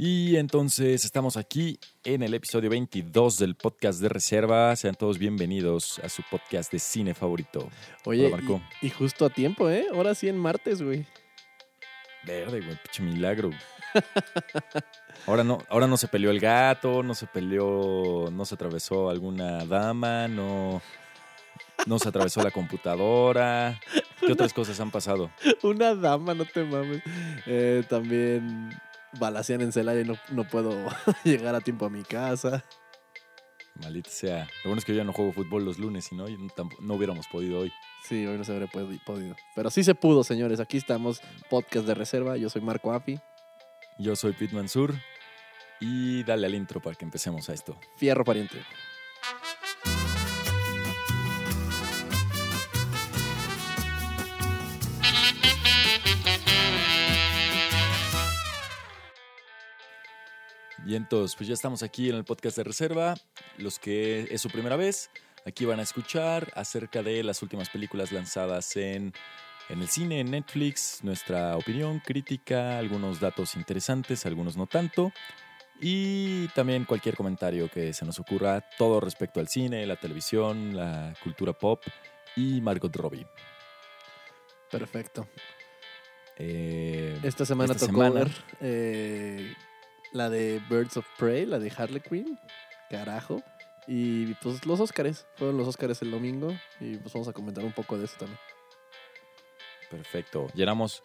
Y entonces estamos aquí en el episodio 22 del podcast de reserva. Sean todos bienvenidos a su podcast de cine favorito. Oye, Hola, Marco. y, y justo a tiempo, ¿eh? Ahora sí en martes, güey. Verde, güey, pinche milagro. Ahora no, ahora no se peleó el gato, no se peleó, no se atravesó alguna dama, no, no se atravesó la computadora. ¿Qué otras cosas han pasado? Una dama, no te mames. Eh, también balacean en Celaya y no, no puedo llegar a tiempo a mi casa. Maldita sea. Lo bueno es que yo ya no juego fútbol los lunes, y no, no, hubiéramos podido hoy. Sí, hoy no se habría podi- podido. Pero sí se pudo, señores. Aquí estamos, podcast de reserva. Yo soy Marco Afi. Yo soy Pete Mansur y dale al intro para que empecemos a esto. Fierro pariente. Y entonces, pues ya estamos aquí en el podcast de reserva. Los que es su primera vez, aquí van a escuchar acerca de las últimas películas lanzadas en, en el cine, en Netflix, nuestra opinión, crítica, algunos datos interesantes, algunos no tanto. Y también cualquier comentario que se nos ocurra, todo respecto al cine, la televisión, la cultura pop y Margot Robbie. Perfecto. Eh, Esta semana Esta tocó semana. ver eh, la de Birds of Prey, la de Harley Quinn. Carajo. Y pues los Óscares. Fueron los Óscares el domingo. Y pues vamos a comentar un poco de eso también. Perfecto. Llenamos,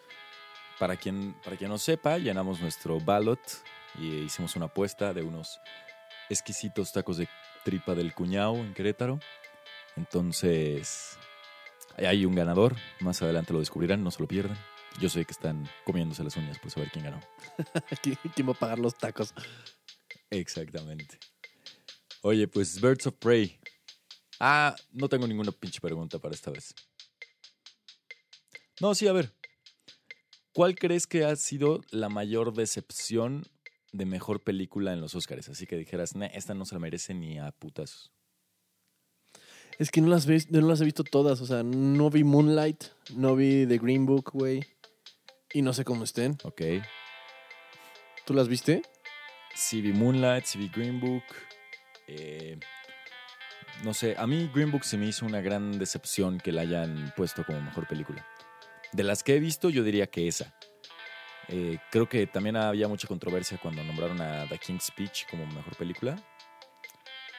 para quien, para quien no sepa, llenamos nuestro ballot y hicimos una apuesta de unos exquisitos tacos de tripa del cuñado en Querétaro. Entonces, hay un ganador. Más adelante lo descubrirán, no se lo pierdan. Yo sé que están comiéndose las uñas por saber quién ganó. ¿Qui- ¿Quién va a pagar los tacos? Exactamente. Oye, pues Birds of Prey. Ah, no tengo ninguna pinche pregunta para esta vez. No, sí, a ver. ¿Cuál crees que ha sido la mayor decepción de mejor película en los Oscars? Así que dijeras, "Nah, esta no se la merece ni a putas. Es que no las, ves, no las he visto todas. O sea, no vi Moonlight, no vi The Green Book, güey. Y no sé cómo estén. Ok. ¿Tú las viste? Sí vi Moonlight, sí vi Green Book. eh, no sé, a mí Green Book se me hizo una gran decepción que la hayan puesto como mejor película. De las que he visto, yo diría que esa. Eh, creo que también había mucha controversia cuando nombraron a The King's Speech como mejor película.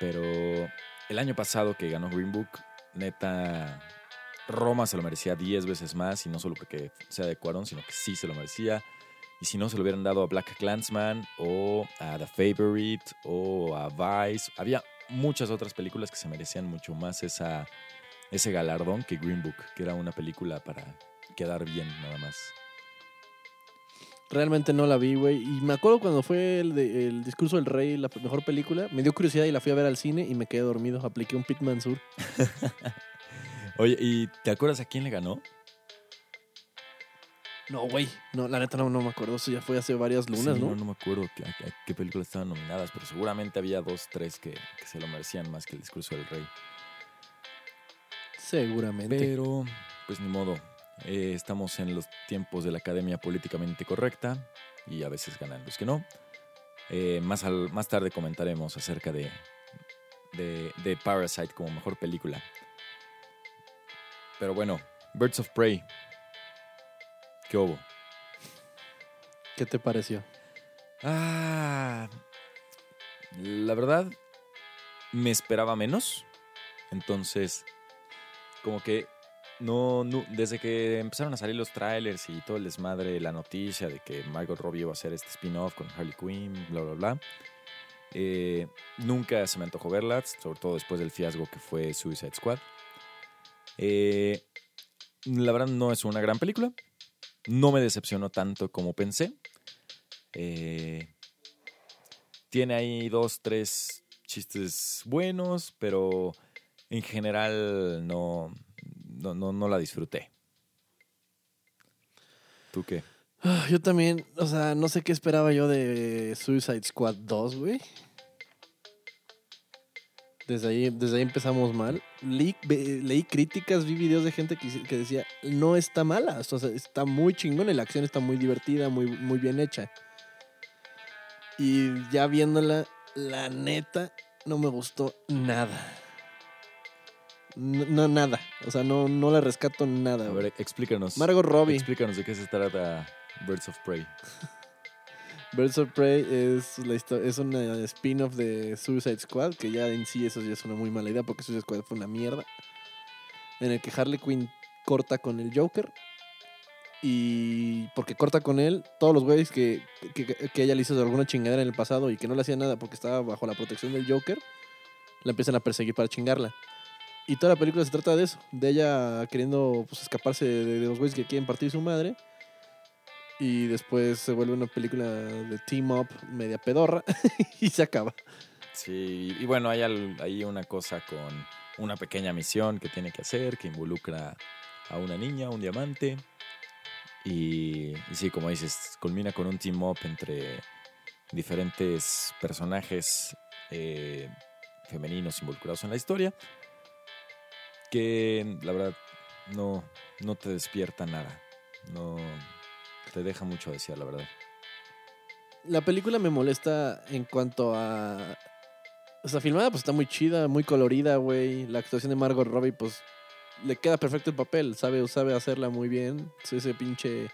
Pero el año pasado que ganó Green Book, neta, Roma se lo merecía 10 veces más y no solo porque sea de Cuarón, sino que sí se lo merecía. Y si no, se lo hubieran dado a Black Clansman o a The Favorite o a Vice. Había muchas otras películas que se merecían mucho más esa, ese galardón que Green Book, que era una película para quedar bien nada más. Realmente no la vi, güey. Y me acuerdo cuando fue el, de- el discurso del rey, la mejor película. Me dio curiosidad y la fui a ver al cine y me quedé dormido. Apliqué un Pit Mansur. Oye, ¿y te acuerdas a quién le ganó? No, güey. No, la neta no, no me acuerdo. Eso ya fue hace varias lunas, Sí, ¿no? No, me acuerdo que- a, a qué películas estaban nominadas, pero seguramente había dos, tres que, que se lo merecían más que el discurso del rey. Seguramente. Pero, pues ni modo. Eh, estamos en los tiempos de la academia políticamente correcta y a veces ganan los que no. Eh, más, al- más tarde comentaremos acerca de, de, de Parasite como mejor película. Pero bueno, Birds of Prey. ¿Qué hubo? ¿Qué te pareció? Ah, la verdad, me esperaba menos. Entonces, como que no, no- desde que empezaron a salir los trailers y todo el desmadre, la noticia de que Margot Robbie iba a hacer este spin-off con Harley Quinn, bla, bla, bla. eh, nunca se me antojó verla, sobre todo después del fiasco que fue Suicide Squad. Eh, la verdad no es una gran película. No me decepcionó tanto como pensé. Eh, tiene ahí dos, tres chistes buenos, pero en general no, no, no, no la disfruté. ¿Tú qué? Ah, Yo también, o sea, no sé qué esperaba yo de Suicide Squad 2, güey. Desde ahí, desde ahí empezamos mal. Leí, leí críticas, vi videos de gente que, que decía, no está mala, o sea, está muy chingón y la acción está muy divertida, muy, muy bien hecha. Y ya viéndola, la neta, no me gustó nada. No, no, nada. O sea, no, no le rescato nada. A ver, explícanos. Margot Robbie. Explícanos de qué se trata Birds of Prey. Birds of Prey es, la es una spin-off de Suicide Squad, que ya en sí eso ya es una muy mala idea porque Suicide Squad fue una mierda. En el que Harley Quinn corta con el Joker. Y porque corta con él, todos los güeyes que, que, que ella le hizo alguna chingadera en el pasado y que no le hacía nada porque estaba bajo la protección del Joker, la empiezan a perseguir para chingarla. Y toda la película se trata de eso, de ella queriendo pues, escaparse de, de los güeyes que quieren partir su madre. Y después se vuelve una película de team up media pedorra y se acaba. Sí, y bueno, hay una cosa con una pequeña misión que tiene que hacer que involucra a una niña, un diamante. Y, y sí, como dices, culmina con un team up entre diferentes personajes eh, femeninos involucrados en la historia. Que la verdad no, no te despierta nada. No te deja mucho desear, la verdad. La película me molesta en cuanto a. O sea, filmada pues está muy chida, muy colorida, güey. La actuación de Margot Robbie, pues le queda perfecto el papel. Sabe, sabe hacerla muy bien. Es ese pinche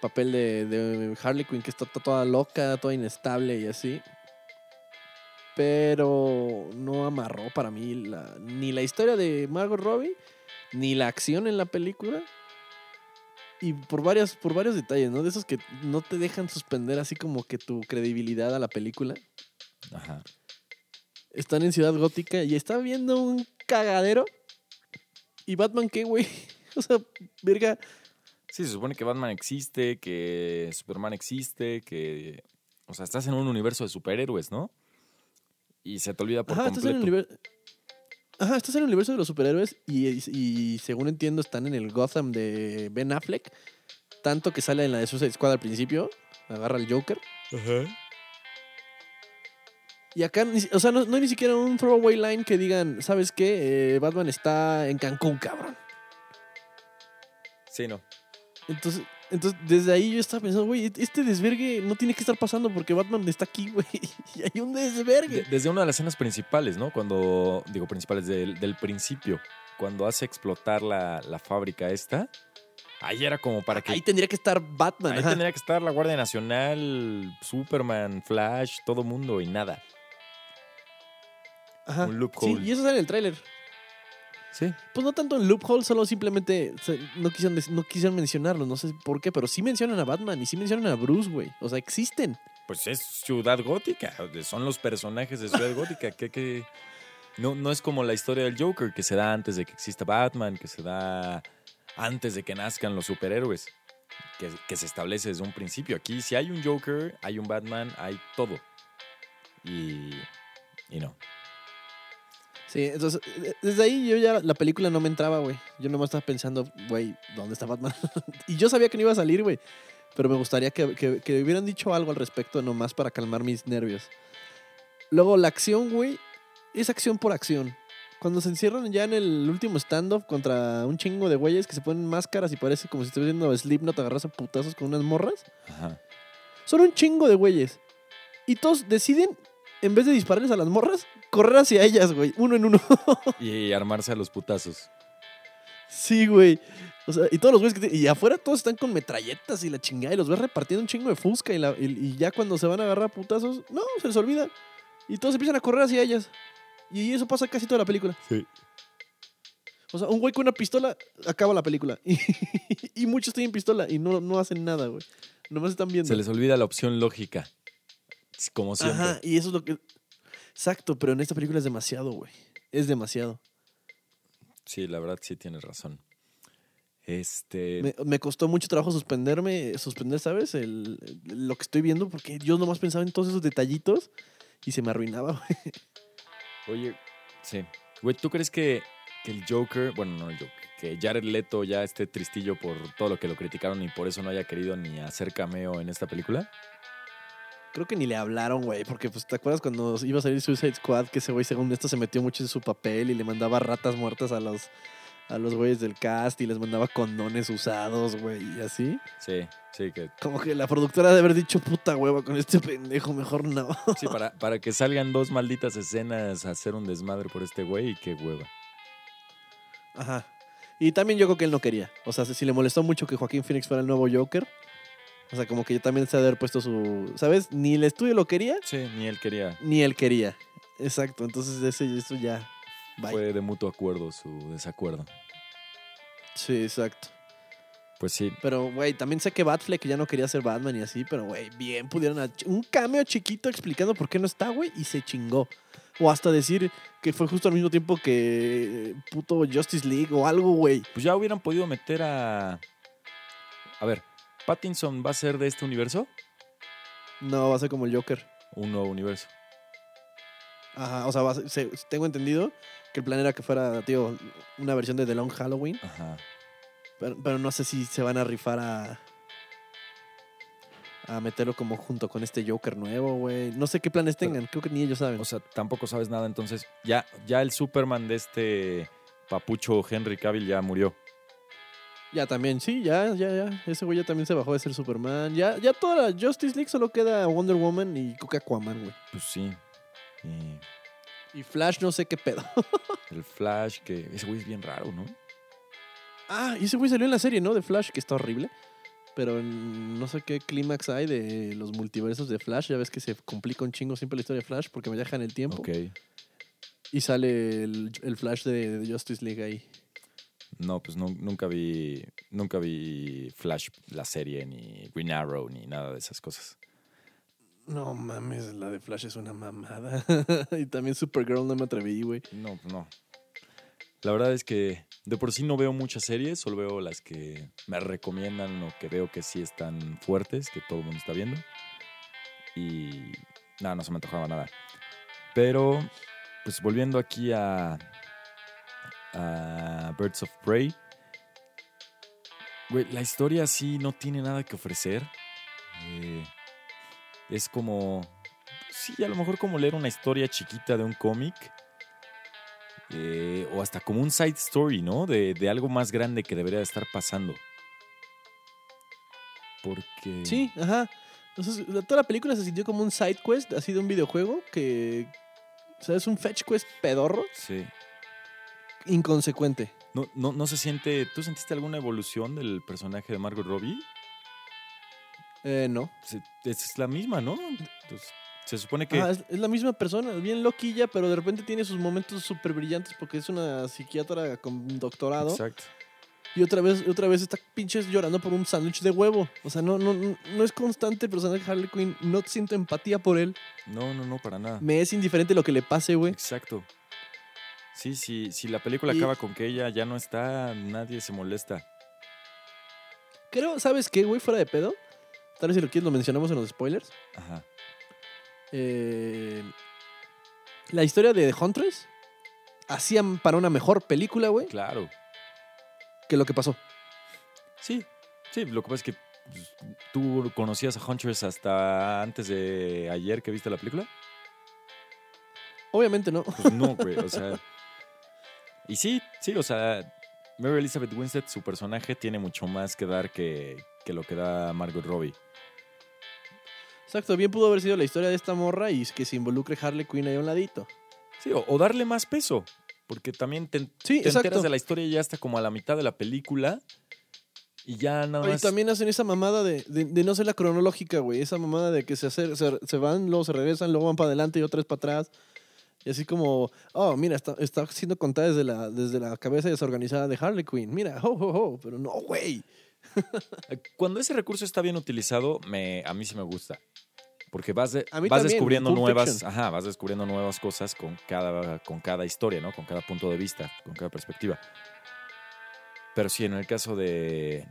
papel de, de Harley Quinn que está to- toda loca, toda inestable y así. Pero no amarró para mí la- ni la historia de Margot Robbie, ni la acción en la película. Y por, varias, por varios detalles, ¿no? De esos que no te dejan suspender así como que tu credibilidad a la película. Ajá. Están en Ciudad Gótica y está viendo un cagadero. ¿Y Batman qué, güey? O sea, verga. Sí, se supone que Batman existe, que Superman existe, que... O sea, estás en un universo de superhéroes, ¿no? Y se te olvida por Ajá, estás en, completo. el Ajá, estás en el universo de los superhéroes y, y según entiendo están en el Gotham de Ben Affleck. Tanto que sale en la de Suicide Squad al principio. Agarra al Joker. Ajá. Y acá, o sea, no, no hay ni siquiera un throwaway line que digan, ¿sabes qué? Eh, Batman está en Cancún, cabrón. Sí, no. Entonces, entonces, desde ahí yo estaba pensando, güey, este desvergue no tiene que estar pasando porque Batman está aquí, güey. Y hay un desvergue. De- desde una de las escenas principales, ¿no? Cuando, digo principales, del, del principio, cuando hace explotar la, la fábrica esta, ahí era como para que... Ahí tendría que estar Batman. ahí ajá. tendría que estar la Guardia Nacional, Superman, Flash, todo mundo y nada. Ajá. un Sí, loophole. y eso sale en el tráiler. Sí. Pues no tanto en loophole, solo simplemente no quisieron, no quisieron mencionarlo, no sé por qué, pero sí mencionan a Batman y sí mencionan a Bruce, güey. O sea, existen. Pues es Ciudad Gótica, son los personajes de Ciudad Gótica, que, que no, no es como la historia del Joker, que se da antes de que exista Batman, que se da antes de que nazcan los superhéroes, que, que se establece desde un principio. Aquí si hay un Joker, hay un Batman, hay todo. Y, y no. Sí, entonces, eh, desde ahí yo ya la película no me entraba, güey. Yo nomás estaba pensando, güey, ¿dónde está Batman? y yo sabía que no iba a salir, güey. Pero me gustaría que, que, que hubieran dicho algo al respecto, nomás para calmar mis nervios. Luego, la acción, güey, es acción por acción. Cuando se encierran ya en el último stand-off contra un chingo de güeyes que se ponen máscaras y parece como si estuviera viendo Slipknot agarras a putazos con unas morras. Ajá. Son un chingo de güeyes. Y todos deciden, en vez de dispararles a las morras, correr hacia ellas, güey. Uno en uno. Y armarse a los putazos. Sí, güey. O sea, y todos los güeyes que te- Y afuera todos están con metralletas y la chingada. Y los ves repartiendo un chingo de fusca. Y, la- y- ya cuando se van a agarrar a putazos, no, se les olvida. Y todos empiezan a correr hacia ellas. Y eso pasa casi toda la película. Sí. O sea, un güey con una pistola acaba la película. Y, y muchos tienen pistola y no, no hacen nada, güey. Nomás están viendo. Se les olvida la opción lógica. Como siempre. Ajá, y eso es lo que. Exacto, pero en esta película es demasiado, güey. Es demasiado. Sí, la verdad sí tienes razón. Este. Me, me costó mucho trabajo suspenderme, suspender, ¿sabes? El, el- lo que estoy viendo, porque yo nomás pensaba en todos esos detallitos y se me arruinaba, güey. Oye, sí. Güey, ¿tú crees que, que el Joker, bueno, no el Joker, que Jared Leto ya esté tristillo por todo lo que lo criticaron y por eso no haya querido ni hacer cameo en esta película? Creo que ni le hablaron, güey, porque pues te acuerdas cuando iba a salir Suicide Squad, que ese güey según esto se metió mucho en su papel y le mandaba ratas muertas a los a los güeyes del cast y les mandaba condones usados, güey, y así. Sí, sí, que Como que la productora de haber dicho puta hueva con este pendejo, mejor no. sí, para, para que salgan dos malditas escenas a hacer un desmadre por este güey y qué hueva. Ajá. Y también yo creo que él no quería. O sea, si le molestó mucho que Joaquín Phoenix fuera el nuevo Joker. O sea, como que también se ha de haber puesto su. ¿Sabes? Ni el estudio lo quería, Sí, ni él quería. ni él quería. Exacto. Entonces, ese, eso ya. Bye. Fue de mutuo acuerdo su desacuerdo. Sí, exacto. Pues sí, Pero, güey, también sé que Batfleck ya no quería ser Batman y así, pero, güey, bien pudieron. Un cameo chiquito explicando por qué no está, güey, y se chingó. O hasta decir que fue justo al mismo tiempo que puto Justice League o algo, güey. pues ya hubieran podido meter a. A ver, ¿Pattinson va a ser de este universo? No, va a ser como el Joker. Un nuevo universo. Ajá, o sea, va a ser- se- tengo entendido que el plan era que fuera, tío, una versión de The Long Halloween, Ajá. pero, pero no sé si se van a rifar a a meterlo como junto con este Joker nuevo, güey. No sé qué planes tengan, creo que ni ellos saben. O sea, tampoco sabes nada, entonces ya, ya el Superman de este papucho Henry Cavill ya murió. Ya también, sí, ya, ya, ya. Ese güey ya también se bajó de ser Superman. Ya, ya toda la Justice League solo queda Wonder Woman y Coca Aquaman, güey. Pues sí. Y Y Flash no sé qué pedo. el Flash, que ese güey es bien raro, ¿no? Ah, y ese güey salió en la serie, ¿no? De Flash, que está horrible. Pero no sé qué clímax hay de los multiversos de Flash. Ya ves que se complica un chingo siempre la historia de Flash porque me dejan el tiempo. Ok. Y sale el, el Flash de, de Justice League ahí. No, pues nu- nunca vi. Nunca vi Flash, la serie, ni Green Arrow, ni nada de esas cosas. No mames, la de Flash es una mamada. y también Supergirl no me atreví, güey. No, pues no. La verdad es que de por sí no veo muchas series, solo veo las que me recomiendan o que veo que sí están fuertes, que todo el mundo está viendo. Y nada, no se me antojaba nada. Pero, pues volviendo aquí a, a Birds of Prey. Güey, la historia sí no tiene nada que ofrecer. Eh, es como. Sí, a lo mejor como leer una historia chiquita de un cómic. Eh, o hasta como un side story, ¿no? De, de algo más grande que debería de estar pasando. Porque. Sí, ajá. Entonces, toda la película se sintió como un side quest, así de un videojuego, que. O sea, es un fetch quest pedorro, Sí. Inconsecuente. No, no, no se siente. ¿Tú sentiste alguna evolución del personaje de Margot Robbie? Eh, no. Se- Es la misma, ¿no? Entonces, se supone que. Ajá, es, es la misma persona, bien loquilla, pero de repente tiene sus momentos súper brillantes porque es una psiquiatra con doctorado. Exacto. Y otra vez, otra vez está pinches llorando por un sándwich de huevo. O sea, no, no, no no es constante el personaje de Harley Quinn. No siento empatía por él. No, no, no, para nada. Me es indiferente lo que le pase, güey. Exacto. Sí, sí, si la película Y- acaba con que ella ya no está, nadie se molesta. Creo, ¿sabes qué, güey? Fuera de pedo. Tal vez si lo quieres lo mencionamos en los spoilers. Ajá. Eh, la historia de The Huntress hacían para una mejor película, güey, Claro. que lo que pasó. Sí, sí, lo que pasa es que pues, tú conocías a Huntress hasta antes de ayer que viste la película. Obviamente no. Pues no, güey, o sea. Y sí, sí, o sea, Mary Elizabeth Winstead, su personaje, tiene mucho más que dar que, que lo que da Margot Robbie. Exacto, bien pudo haber sido la historia de esta morra y que se involucre Harley Quinn ahí a un ladito. Sí, o, o darle más peso, porque también te, Sí, te enteras de la historia ya hasta como a la mitad de la película y ya nada Y más. también hacen esa mamada de, de- de no ser la cronológica, güey. Esa mamada de que se, hace- se, se van, luego se regresan, luego van para adelante y otra vez para atrás. Y así como, oh, mira, está, está siendo contada desde la, desde la cabeza desorganizada de Harley Quinn. Mira, ho, ho, ho. Pero no, güey. Cuando ese recurso está bien utilizado, me, a mí sí me gusta. Porque vas, de- vas también, descubriendo nuevas, ajá, vas descubriendo nuevas cosas con cada, con cada historia, ¿no? Con cada punto de vista, con cada perspectiva. Pero sí, en el caso de,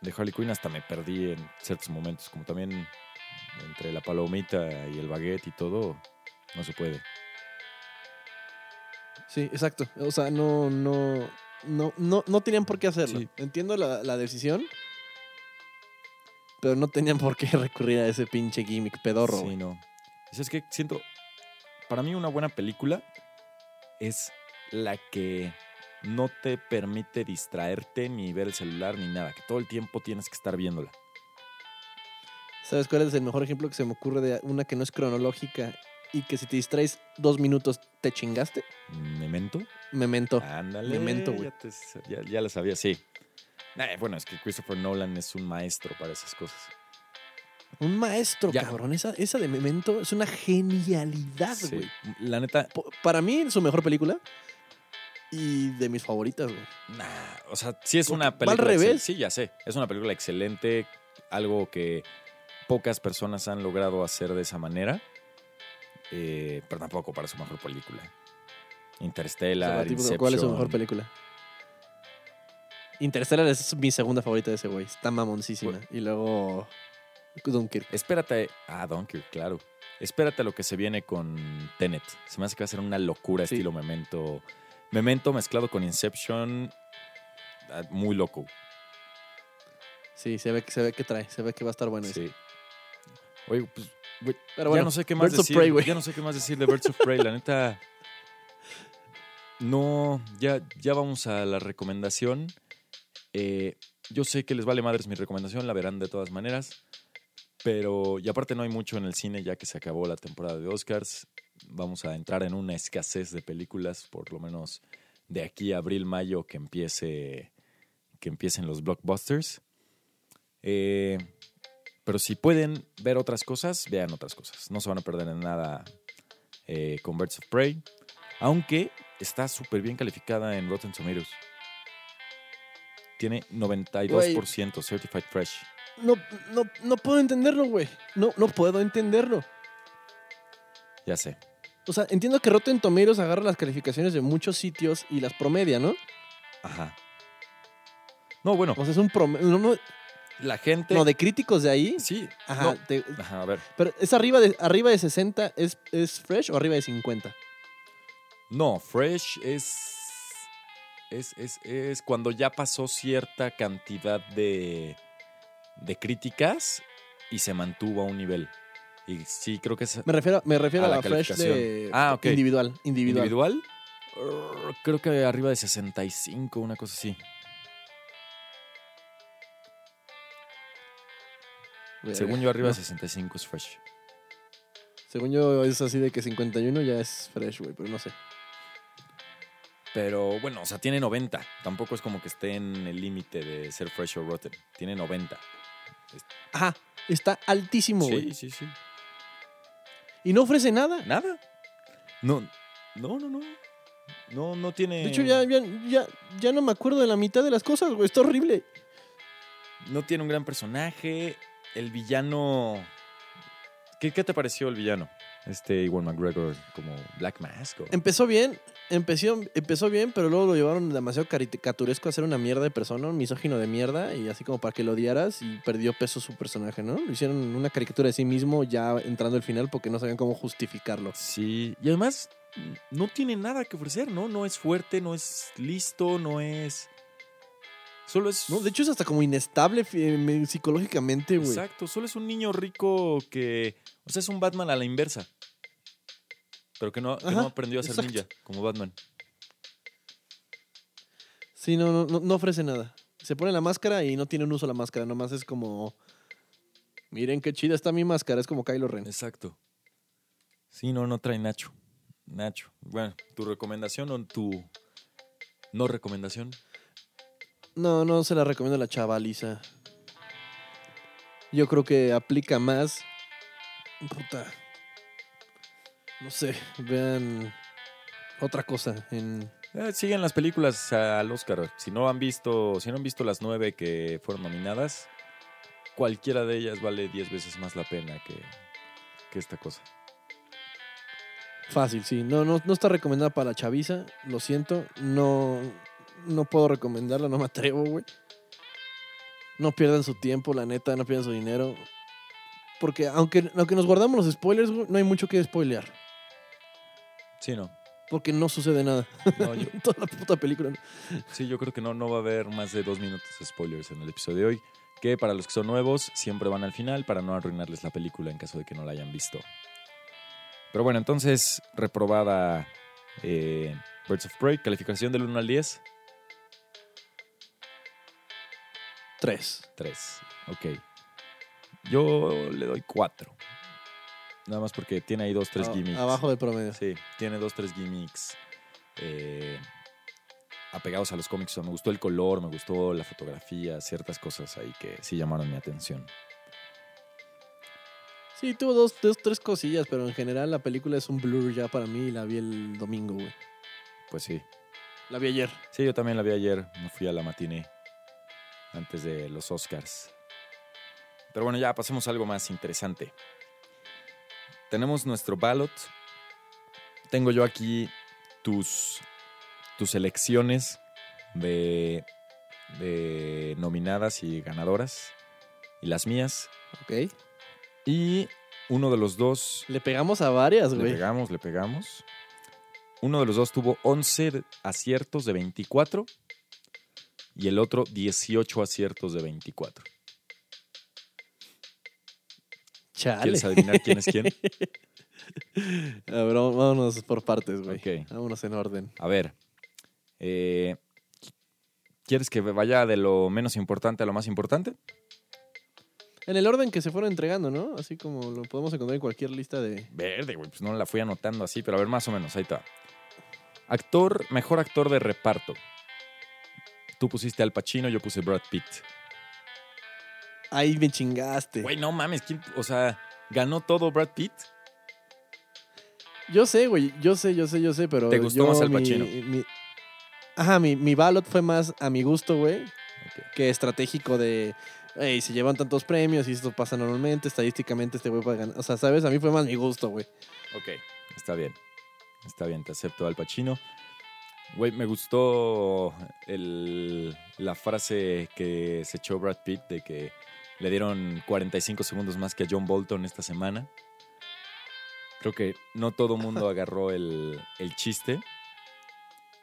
de Harley Quinn hasta me perdí en ciertos momentos, como también entre la palomita y el baguette y todo, no se puede. Sí, exacto. O sea, no, no, no, no, no tenían por qué hacerlo. Sí. Entiendo la, la decisión, pero no tenían por qué recurrir a ese pinche gimmick pedorro, Sí, no. Es que siento, para mí una buena película es la que no te permite distraerte ni ver el celular ni nada, que todo el tiempo tienes que estar viéndola. ¿Sabes cuál es el mejor ejemplo que se me ocurre de una que no es cronológica y que si te distraes dos minutos te chingaste? ¿Memento? Memento. Ándale. Memento, güey. Ya, te- ya, ya lo sabía, sí. Eh, bueno, es que Christopher Nolan es un maestro para esas cosas. Un maestro, Ya. cabrón. Esa, esa de Memento es una genialidad, Sí. güey. La neta, Para mí, su mejor película y de mis favoritas, güey. Nah, o sea, sí es una al película. excel- revés. Sí, ya sé. Es una película excelente, algo que pocas personas han logrado hacer de esa manera. Eh, pero tampoco para su mejor película. O sea, Interstellar, tipo, ¿Cuál es su mejor película? Interstellar es mi segunda favorita de ese güey. Está mamoncísima. Y luego Dunkirk. Espérate. Ah, Dunkirk, claro. Espérate a lo que se viene con Tenet. Se me hace que va a ser una locura Sí. estilo Memento. Memento mezclado con Inception. ah, Muy loco. Sí, se ve, que- se ve que trae. Se ve que va a estar bueno. ese. Sí. Oye, pues, Pero bueno, ya no sé qué más Birds of decir. Prey, güey. ya no sé qué más decir de Birds of Prey. La neta. No, ya, ya vamos a la recomendación. Eh, yo sé que les vale madres mi recomendación, la verán de todas maneras. Pero, y aparte no hay mucho en el cine ya que se acabó la temporada de Oscars. Vamos a entrar en una escasez de películas, por lo menos de aquí a abril, mayo, que empiece que empiecen los blockbusters. Eh, pero si pueden ver otras cosas, vean otras cosas. No se van a perder en nada eh, con Birds of Prey. Aunque está súper bien calificada en Rotten Tomatoes. Tiene 92% Certified Fresh. No, no, no puedo entenderlo, güey. No, no puedo entenderlo. Ya sé. O sea, entiendo que Rotten Tomatoes agarra las calificaciones de muchos sitios y las promedia, ¿no? Ajá. No, bueno, O sea, es un promedio. No, no, la gente. no, de críticos de ahí. Sí. Ajá. no. te- Ajá, a ver. pero es arriba de, arriba de 60, ¿es, ¿es fresh o arriba de 50? No, Fresh es, es, es, es cuando ya pasó cierta cantidad de, de críticas y se mantuvo a un nivel. Y sí, creo que es Me refiero, me refiero A a, la fresh de. Ah, ok. individual, individual. individual. Creo que arriba de 65, una cosa así. Según yo, arriba No, de 65 es Fresh. Según yo es así de que 51 ya es fresh, güey, pero no sé. Pero bueno, o sea, tiene 90. Tampoco es como que esté en el límite de ser Fresh o Rotten. Tiene 90. Ajá, está altísimo, güey. Sí, sí, sí. Y no ofrece nada. Nada. No, no, no, no. No, no tiene. De hecho, ya, ya, ya, ya no me acuerdo de la mitad de las cosas, güey. Está horrible. No tiene un gran personaje. El villano. ¿Qué, qué te pareció el villano? Este Iwan McGregor como Black Mask. o- Empezó bien, empezó, empezó bien, pero luego lo llevaron demasiado caricaturesco a ser una mierda de persona, un misógino de mierda, y así como para que lo odiaras y perdió peso su personaje, ¿no? Lo hicieron una caricatura de sí mismo ya entrando al final porque no sabían cómo justificarlo. Sí. Y además, no tiene nada que ofrecer, ¿no? No es fuerte, no es listo, no es. Solo es. No, de hecho es hasta como inestable psicológicamente, güey. Exacto, solo es un niño rico que. O sea, es un Batman a la inversa. Pero que no, que no aprendió a ser exacto. ninja, como Batman. Sí, no, no, no, no ofrece nada. Se pone la máscara y no tiene un uso la máscara, nomás es como... Miren qué chida está mi máscara, es como Kylo Ren. Exacto. Sí, no, no trae Nacho. Nacho. Bueno, ¿tu recomendación o tu no recomendación? No, no se la recomiendo a la chavaliza. Yo creo que aplica más. Puta. No sé, vean otra cosa en... Eh, siguen las películas al Oscar. Si no han visto, si no han visto las nueve que fueron nominadas, cualquiera de ellas vale diez veces más la pena que, que esta cosa. Fácil, sí. No, no, no está recomendada para la chaviza. Lo siento. No, no puedo recomendarla, no me atrevo, güey. No pierdan su tiempo, la neta, no pierdan su dinero. Porque aunque, aunque nos guardamos los spoilers, güey, no hay mucho que spoilear. Sí, no. Porque no sucede nada. No, yo- Toda la puta película. Sí, yo creo que no, no va a haber más de dos minutos de spoilers en el episodio de hoy. Que para los que son nuevos, siempre van al final para no arruinarles la película en caso de que no la hayan visto. Pero bueno, entonces, reprobada Eh, Birds of Prey, calificación del 1 al 10. Tres. 3. Ok. Yo le doy 4. Nada más porque tiene ahí dos, tres A- gimmicks. Abajo del promedio. Sí, tiene dos, tres gimmicks eh, apegados a los cómics. O sea, me gustó el color, me gustó la fotografía, ciertas cosas ahí que sí llamaron mi atención. Sí, tuvo dos, dos, tres cosillas, pero en general la película es un blur ya para mí y la vi el domingo, güey. Pues sí. La vi ayer. Sí, yo también la vi ayer. Me fui a la matiné antes de los Oscars. Pero bueno, ya pasemos a algo más interesante. Tenemos nuestro ballot. Tengo yo aquí tus, tus elecciones de, de nominadas y ganadoras. Y las mías. Ok. Y uno de los dos Le pegamos a varias, le güey. pegamos, le pegamos. Uno de los dos tuvo 11 aciertos de 24 y el otro 18 aciertos de 24. Chale. ¿Quieres adivinar quién es quién? A ver, vámonos por partes, güey. Ok. Vámonos en orden. A ver, eh, ¿quieres que vaya de lo menos importante a lo más importante? En el orden que se fueron entregando, ¿no? Así como lo podemos encontrar en cualquier lista de. Verde, güey, pues no la fui anotando así, pero a ver, más o menos, ahí está. Actor, mejor actor de reparto. Tú pusiste Al Pacino, yo puse Brad Pitt. Ahí me chingaste. Güey, no mames, ¿quién- o sea, ganó todo Brad Pitt. Yo sé, güey. Yo sé, yo sé, yo sé, pero. ¿Te gustó yo, más Al mi- Pacino? mi- Ajá, mi, mi ballot fue más a mi gusto, güey, que estratégico de. Hey, se llevan tantos premios y esto pasa normalmente, estadísticamente este güey puede ganar. O sea, ¿sabes? A mí fue más mi gusto, güey. Ok, está bien. Está bien, te acepto Al Pacino. Güey, me gustó el- la frase que se echó Brad Pitt de que le dieron 45 segundos más que a John Bolton esta semana. Creo que no todo mundo agarró el, el chiste.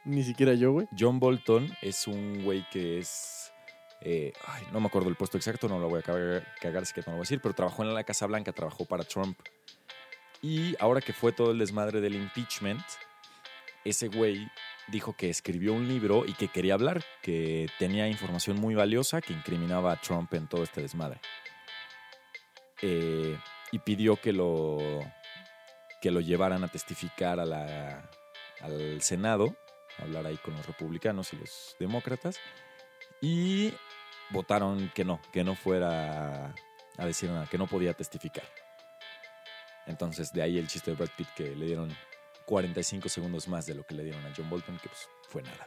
Ni siquiera yo, güey. John Bolton es un güey que es. eh, ay, no me acuerdo el puesto exacto, no lo voy a cagar, cagar, así que no lo voy a decir, pero trabajó en la Casa Blanca, trabajó para Trump. Y ahora que fue todo el desmadre del impeachment, ese güey dijo que escribió un libro y que quería hablar, que tenía información muy valiosa que incriminaba a Trump en todo este desmadre. Eh, y pidió que lo, que lo llevaran a testificar a la, al Senado, a hablar ahí con los republicanos y los demócratas, y votaron que no, que no fuera a decir nada, que no podía testificar. Entonces, de ahí el chiste de Brad Pitt que le dieron 45 segundos más de lo que le dieron a John Bolton, que pues fue nada.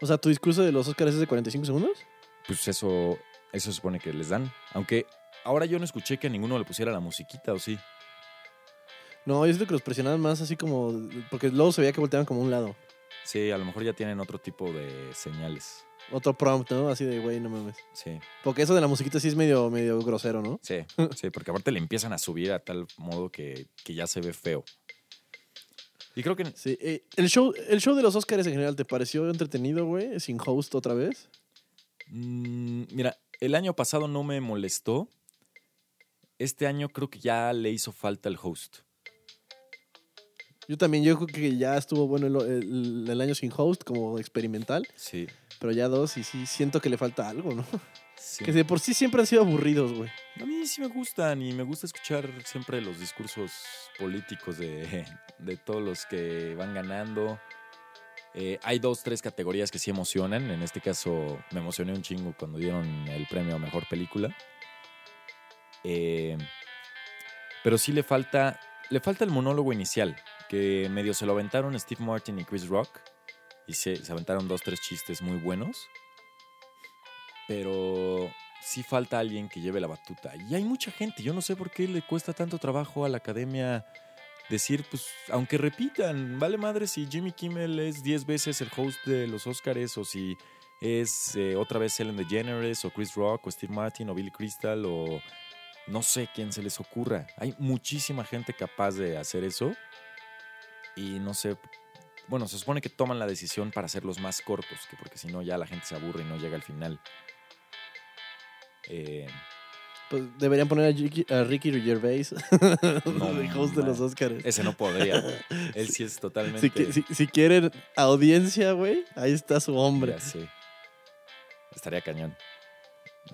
O sea, tu discurso de los Oscars es de 45 segundos. Pues eso, eso se supone que les dan. Aunque ahora yo no escuché que a ninguno le pusiera la musiquita, ¿o sí? No, yo siento que los presionaban más así como. Porque luego se veía que volteaban como a un lado. Sí, a lo mejor ya tienen otro tipo de señales. Otro prompt, ¿no? Así de, güey, no mames. Sí, Porque eso de la musiquita sí es medio, medio grosero, ¿no? sí, sí, porque aparte le empiezan a subir a tal modo que, que ya se ve feo. Y creo que Sí. eh, el, show, el show de los Oscars en general, ¿te pareció entretenido, güey? Sin host otra vez. Mm, mira, el año pasado no me molestó. Este año creo que ya le hizo falta el host. Yo también, yo creo que ya estuvo bueno el, el- el año sin host como experimental, Sí. pero ya dos y sí siento que le falta algo, ¿no? sí. Que de por sí siempre han sido aburridos, güey. A mí sí me gustan y me gusta escuchar siempre los discursos políticos de, de todos los que van ganando. Eh, hay dos, tres categorías que sí emocionan. En este caso me emocioné un chingo cuando dieron el premio a Mejor Película. Eh, pero sí le falta, le falta el monólogo inicial, que medio se lo aventaron Steve Martin y Chris Rock. Y se, se aventaron dos, tres chistes muy buenos. Pero sí falta alguien que lleve la batuta. Y hay mucha gente, yo no sé por qué le cuesta tanto trabajo a la academia decir, pues, aunque repitan, vale madre si Jimmy Kimmel es 10 veces el host de los Oscars o si es eh, otra vez Ellen DeGeneres o Chris Rock o Steve Martin o Billy Crystal o no sé quién se les ocurra. Hay muchísima gente capaz de hacer eso y no sé, bueno, se supone que toman la decisión para hacerlos más cortos, que porque si no ya la gente se aburre y no llega al final. Eh, Pues deberían poner a Ricky, a Ricky Gervais, No, el host de los. Oscars. Ese no podría. Él sí es totalmente. Si, si- si quieren audiencia, güey, ahí está su hombre. Ya sé. Estaría cañón.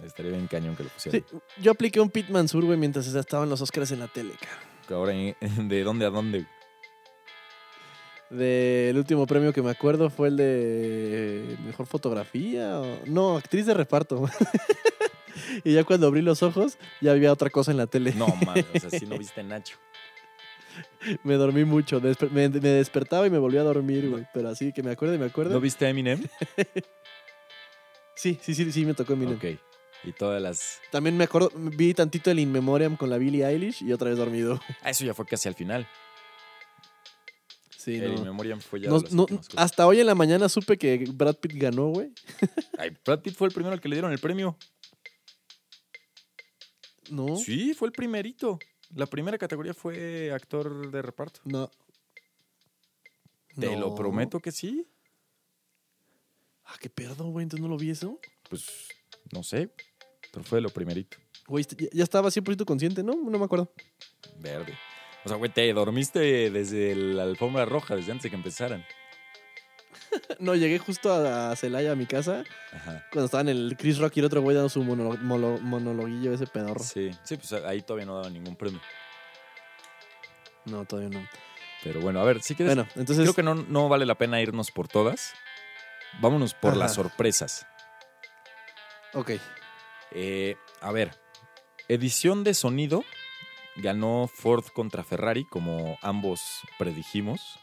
Estaría bien cañón que lo pusieran. Sí, yo apliqué un Pete Mansur, güey, mientras estaban los Oscars en la tele, cabrón. Ahora, ¿de dónde a dónde? Del último premio que me acuerdo fue el de mejor fotografía. o- No, actriz de reparto. y ya cuando abrí los ojos, ya había otra cosa en la tele. No, mames. O sea, si no viste Nacho. me dormí mucho. desper- me, me despertaba y me volví a dormir, güey. Pero así que me acuerdo y me acuerdo. ¿No viste a Eminem? Sí, sí, sí, sí, me tocó Eminem. Ok. Y todas las. También me acuerdo, vi tantito el In Memoriam con la Billie Eilish y otra vez dormido. Ah, eso ya fue casi al final. Sí, el no. Ya No- no, hasta hoy en la mañana supe que Brad Pitt ganó, güey. Ay, Brad Pitt fue el primero al que le dieron el premio. No, Sí, fue el primerito. La primera categoría fue actor de reparto. no. Te lo prometo que sí. Ah, qué perdo, güey. Entonces no lo vi eso. Pues no sé. Pero fue de lo primerito. Güey, ya, ya estaba 100% consciente, ¿no? No me acuerdo. Verde. O sea, güey, te dormiste desde la alfombra roja, desde antes de que empezaran. No, llegué justo a, Celaya, a mi casa, Ajá. cuando estaban el Chris Rock y el otro güey dando su monolo- monologuillo ese pedorro. Sí, sí, pues ahí todavía no daban ningún premio. No, todavía no. Pero bueno, a ver, si quieres. Bueno, entonces. creo que no, no vale la pena irnos por todas. Vámonos por las sorpresas. Ok. Eh, a ver, edición de sonido ganó Ford contra Ferrari, como ambos predijimos,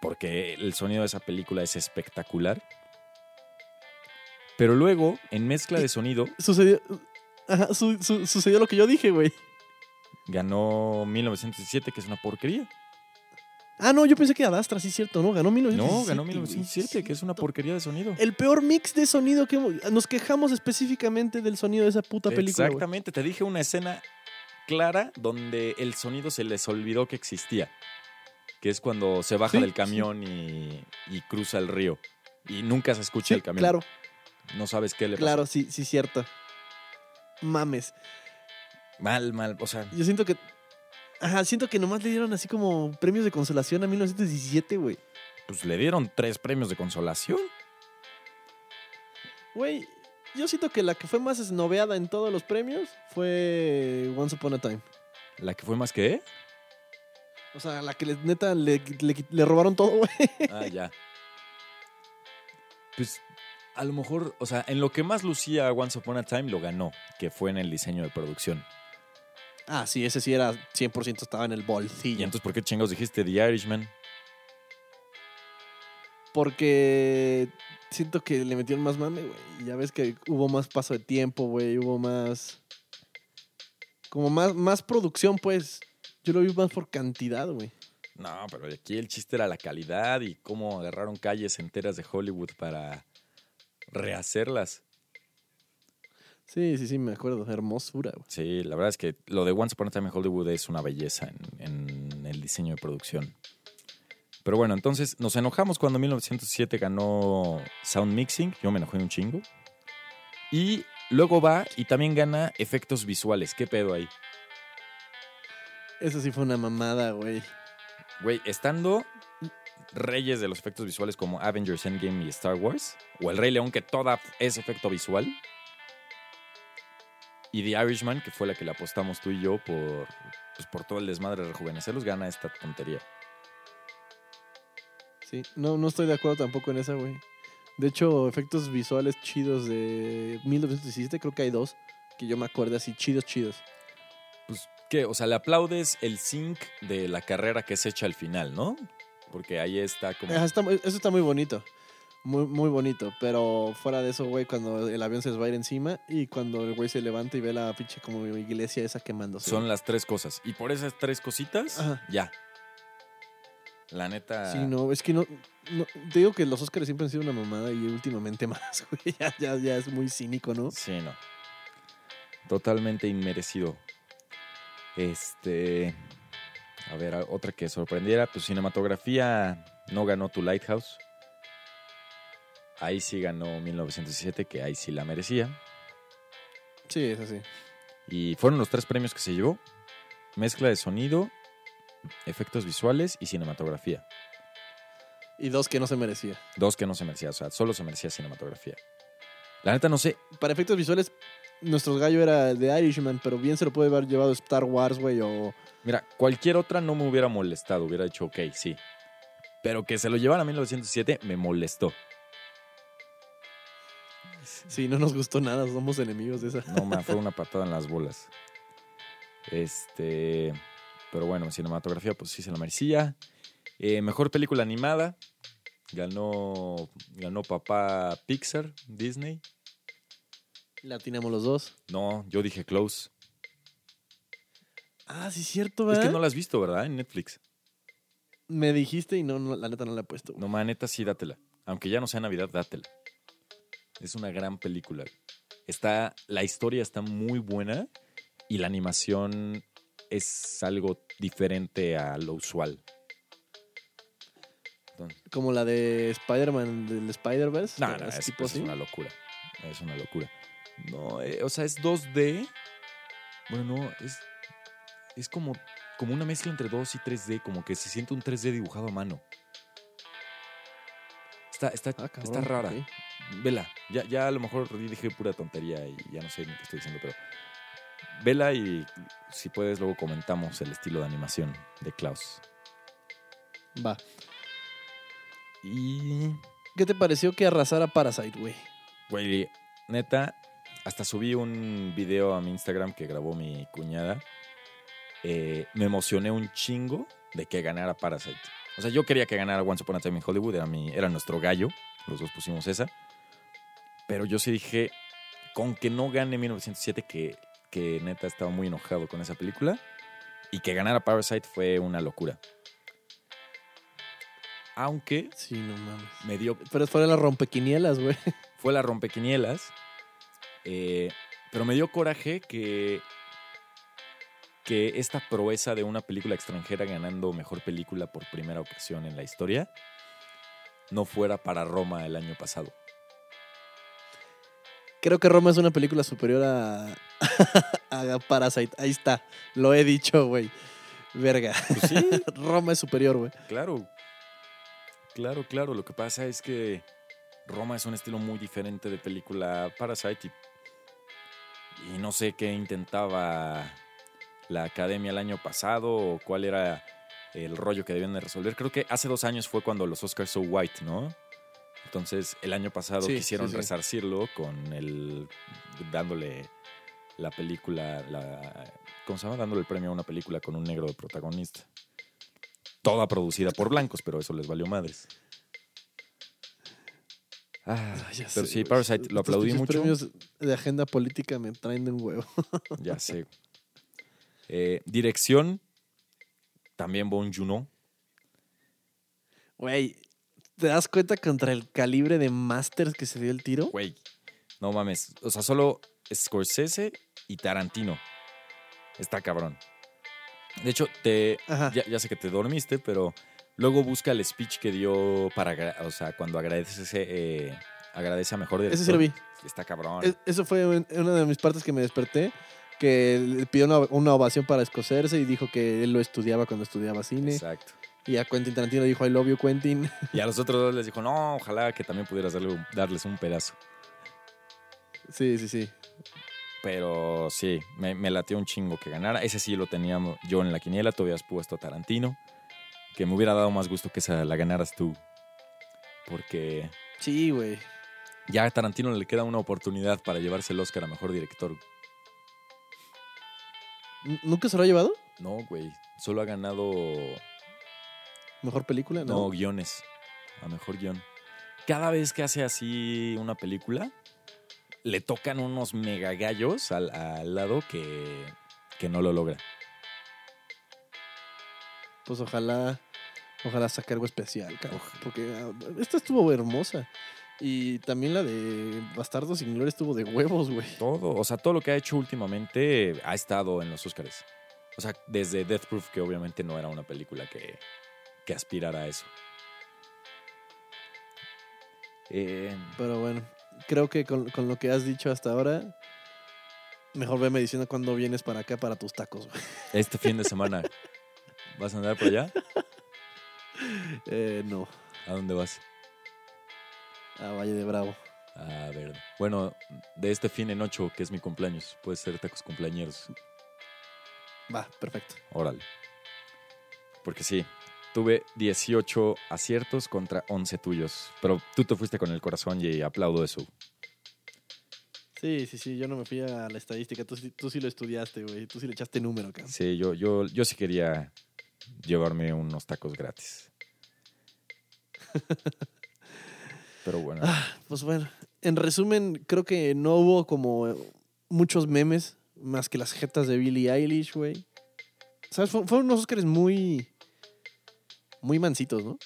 porque el sonido de esa película es espectacular. Pero luego, en mezcla de sonido, Sucedió. Ajá, su- su- sucedió lo que yo dije, güey. ganó 1917, que es una porquería. Ah, no, yo pensé que Adastra, sí, cierto, ¿no? Ganó 1917. No, ganó güey, 1917, que es una porquería de sonido. El peor mix de sonido que hemos- Nos quejamos específicamente del sonido de esa puta película. Exactamente, te dije una escena clara donde el sonido se les olvidó que existía. Que es cuando se baja Sí, del sí. camión y, y cruza el río. Y nunca se escucha Sí, el camión. claro, No sabes qué le claro, pasa. sí, sí, cierto. Mames. Mal, mal. O sea, Yo siento que. Ajá, siento que nomás le dieron así como premios de consolación a 1917, güey. pues le dieron tres premios de consolación. Güey, yo siento que la que fue más esnoveada en todos los premios fue Once Upon a Time. La que fue más que. O sea, la que le- neta le, le, le robaron todo, güey. Ah, ya. Pues a lo mejor, o sea, en lo que más lucía Once Upon a Time lo ganó, que fue en el diseño de producción. Ah, sí, ese sí era 100% estaba en el Y bolsillo. entonces, ¿por qué chingados dijiste The Irishman? Porque siento que le metieron más mame, güey. Ya ves que hubo más paso de tiempo, güey. Hubo más. Como más, más producción, pues. Yo lo vi más por cantidad, güey. No, pero aquí el chiste era la calidad y cómo agarraron calles enteras de Hollywood para rehacerlas. Sí, sí, sí, me acuerdo. Hermosura, güey. Sí, la verdad es que lo de Once Upon a Time in Hollywood es una belleza en, en el diseño de producción. Pero bueno, entonces nos enojamos cuando 1907 ganó Sound Mixing. Yo me enojé un chingo. Y luego va y también gana efectos visuales. ¿Qué pedo ahí? Eso sí fue una mamada, güey. Güey, estando reyes de los efectos visuales como Avengers Endgame y Star Wars, o El Rey León, que toda es efecto visual, y The Irishman, que fue la que le apostamos tú y yo por, pues, por todo el desmadre de rejuvenecerlos, gana esta tontería. Sí, no, no estoy de acuerdo tampoco en esa, güey. De hecho, efectos visuales chidos de 1917, creo que hay dos que yo me acuerdo así, chidos, chidos. Pues, ¿qué? O sea, le aplaudes el sync de la carrera que se echa al final, ¿no? Porque ahí está como... Está eso está muy bonito. Muy, muy bonito. Pero fuera de eso, güey, cuando el avión se les va a ir encima y cuando el güey se levanta y ve la pinche como iglesia esa quemándose. Son las tres cosas. Y por esas tres cositas, Ajá. ya. La neta... Sí, no, es que no, no- Te digo que los Oscars siempre han sido una mamada y últimamente más, güey. Ya, ya, ya es muy cínico, ¿no? Sí, no. Totalmente inmerecido. Este. A ver, otra que sorprendiera. Pues cinematografía no ganó tu Lighthouse. Ahí sí ganó 1907, que ahí sí la merecía. Sí, es así. Y fueron los tres premios que se llevó. Mezcla de sonido, efectos visuales y cinematografía. Y dos que no se merecía. Dos que no se merecía, o sea, solo se merecía cinematografía. La neta no sé, Para efectos visuales, nuestro gallo era de Irishman, pero bien se lo puede haber llevado Star Wars, güey, o... mira, cualquier otra no me hubiera molestado, hubiera dicho, ok, sí. Pero que se lo llevara a 1907 me molestó. Sí, no nos gustó nada, somos enemigos de esa. No, me fue una patada en las bolas. Este. Pero bueno, cinematografía, pues sí se la merecía. Eh, mejor película animada. Ganó. Ganó papá Pixar, Disney. La atinamos los dos. No, yo dije Close. Ah, sí, cierto, Es ¿verdad? que no la has visto, ¿verdad? En Netflix. Me dijiste y no, no, la neta no la he puesto. güey. No, ma, neta, sí, dátela. Aunque ya no sea Navidad, dátela. Es una gran película. Está, la historia está muy buena y la animación es algo diferente a lo usual. Entonces, Como la de Spider-Man del Spider-Verse. no, no, es, tipo es una locura. Es una locura. No, eh, o sea, es 2D. Bueno, no, es, es como, como una mezcla entre 2 y 3D, como que se siente un 3D dibujado a mano. Está, está, Ah, está rara. Vela. Ya, ya a lo mejor dije pura tontería y ya no sé ni qué estoy diciendo, pero vela y si puedes luego comentamos el estilo de animación de Klaus. Va. Y, ¿Qué te pareció que arrasara Parasite, güey? güey, neta, hasta subí un video a mi Instagram que grabó mi cuñada. Eh, me emocioné un chingo de que ganara Parasite. O sea, yo quería que ganara Once Upon a Time in Hollywood, era, mi, era nuestro gallo, los dos pusimos esa. Pero yo sí dije, con que no gane 1907, que, que neta estaba muy enojado con esa película, y que ganara Parasite fue una locura. Aunque Sí, no mames. me dio Pero fueron las rompequinielas, güey. fue la rompequinielas. eh, pero me dio coraje que, que esta proeza de una película extranjera ganando mejor película por primera ocasión en la historia no fuera para Roma el año pasado. Creo que Roma es una película superior a, a Parasite. Ahí está. Lo he dicho, güey. Verga. Pues sí, Roma es superior, güey. claro. Claro, claro. Lo que pasa es que Roma es un estilo muy diferente de película Parasite y, y no sé qué intentaba la academia el año pasado o cuál era el rollo que debían de resolver. Creo que hace dos años fue cuando los Oscars So White, ¿no? Entonces, el año pasado Sí, quisieron sí, resarcirlo con el. dándole la película. La, ¿Cómo se llama? Dándole el premio a una película con un negro de protagonista. Toda producida por blancos, pero eso les valió madres. Ah, Ay, ya pero sé, sí. Parasite lo aplaudí mucho. premios de agenda política me traen de un huevo. Ya sé. Eh, dirección, también Bon Juno. Güey, ¿te das cuenta contra el calibre de Masters que se dio el tiro? Güey, no mames. O sea, solo Scorsese y Tarantino. Está cabrón. De hecho, te, ya, ya sé que te dormiste, pero luego busca el speech que dio para, o sea, cuando agradece, eh, agradece a mejor director. Ese sí lo vi. Está cabrón. Es- Eso fue un- una de mis partes que me desperté. Que le pidió una, una ovación para Scorsese y dijo que él lo estudiaba cuando estudiaba cine. Exacto. Y a Quentin Tarantino dijo, I love you, Quentin. Y a los otros dos les dijo, no, ojalá que también pudieras darle darles un pedazo. Sí, sí, sí. Pero sí, me, me latió un chingo que ganara. Ese sí lo teníamos yo en la quiniela, tú habías puesto a Tarantino. Que me hubiera dado más gusto que esa la ganaras tú. Porque Sí, güey. ya a Tarantino le queda una oportunidad para llevarse el Oscar a Mejor Director. ¿Nunca se lo ha llevado? No, güey. Solo ha ganado, ¿Mejor película? no, guiones. A Mejor Guión. Cada vez que hace así una película, le tocan unos mega gallos al, al lado que, que no lo logra. Pues ojalá, ojalá saque algo especial, cabrón. Porque ah, esta estuvo hermosa. Y también la de Bastardo sin Gloria estuvo de huevos, güey. Todo, o sea, todo lo que ha hecho últimamente ha estado en los Oscars. O sea, desde Death Proof, que obviamente no era una película que, que aspirara a eso. Eh, Pero bueno, creo que con, con lo que has dicho hasta ahora, Mejor veme diciendo cuándo vienes para acá para tus tacos, güey. Este fin de semana, ¿vas a andar por allá? Eh, no, ¿A dónde vas? a Valle de Bravo. A ver. Bueno, de este fin en ocho, que es mi cumpleaños. Puede ser tacos cumpleañeros. Va, perfecto. Órale. Porque sí, tuve 18 aciertos contra 11 tuyos. Pero tú te fuiste con el corazón y aplaudo eso. Sí, sí, sí, yo no me fui a la estadística. Tú, sí- tú sí lo estudiaste, güey. Tú sí le echaste número acá. Sí, yo, yo, yo sí quería llevarme unos tacos gratis. Pero bueno. Pues bueno, en resumen, creo que no hubo como muchos memes más que las jetas de Billie Eilish, güey. ¿Sabes? Fue- Fueron unos Oscars muy. Muy mansitos, ¿no?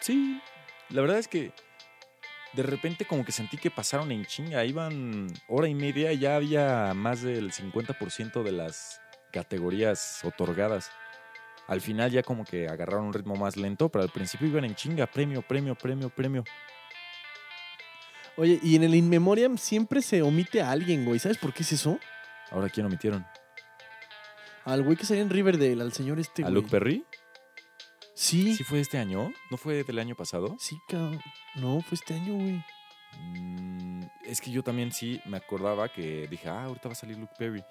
Sí, la verdad es que de repente como que sentí que pasaron en chinga. Iban hora y media ya había más del 50% de las categorías otorgadas. Al final ya como que agarraron un ritmo más lento, pero al principio iban en chinga. Premio, premio, premio, premio. Oye, y en el In Memoriam siempre se omite a alguien, güey. ¿Sabes por qué es eso? Ahora, ¿quién omitieron? Al güey que salía en Riverdale, al señor este, ¿A güey. Luke Perry? Sí, ¿Sí fue este año? ¿No fue del año pasado? sí, cabrón. No, fue este año, güey. Mm, es que yo también sí me acordaba que dije, ah, ahorita va a salir Luke Perry.